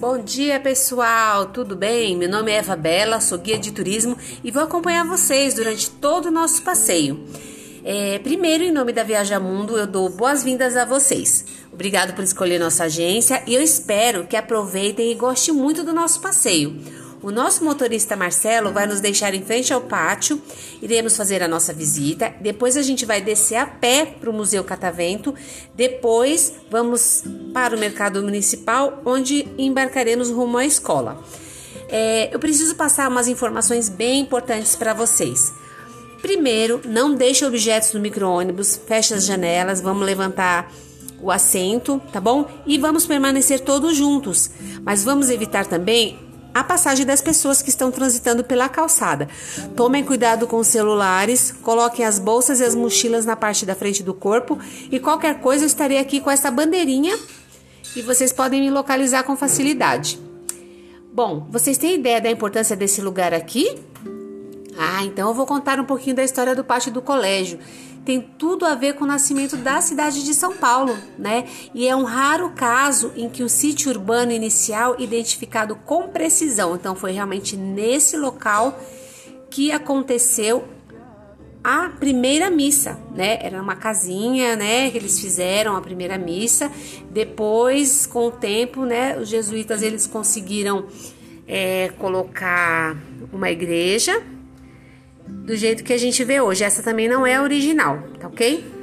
Bom dia, pessoal. Tudo bem? Meu nome é Eva Bela, sou guia de turismo e vou acompanhar vocês durante todo o nosso passeio. É, primeiro, em nome da Viaja Mundo, eu dou boas-vindas a vocês. Obrigado por escolher nossa agência e eu espero que aproveitem e gostem muito do nosso passeio. O nosso motorista Marcelo vai nos deixar em frente ao pátio, iremos fazer a nossa visita, depois a gente vai descer a pé para o Museu Catavento, depois vamos para o Mercado Municipal, onde embarcaremos rumo à escola. É, eu preciso passar umas informações bem importantes para vocês. Primeiro, não deixe objetos no micro-ônibus, feche as janelas, vamos levantar o assento, tá bom? E vamos permanecer todos juntos. Mas vamos evitar também a passagem das pessoas que estão transitando pela calçada. Tomem cuidado com os celulares, coloquem as bolsas e as mochilas na parte da frente do corpo e qualquer coisa eu estarei aqui com essa bandeirinha e vocês podem me localizar com facilidade. Bom, vocês têm ideia da importância desse lugar aqui? Ah, então eu vou contar um pouquinho da história do pátio do colégio tem tudo a ver com o nascimento da cidade de São Paulo, né? E é um raro caso em que o sítio urbano inicial identificado com precisão, então foi realmente nesse local que aconteceu a primeira missa, né? Era uma casinha, né? Que eles fizeram a primeira missa. Depois, com o tempo, né? Os jesuítas eles conseguiram é, colocar uma igreja do jeito que a gente vê hoje. Essa também não é original, tá ok?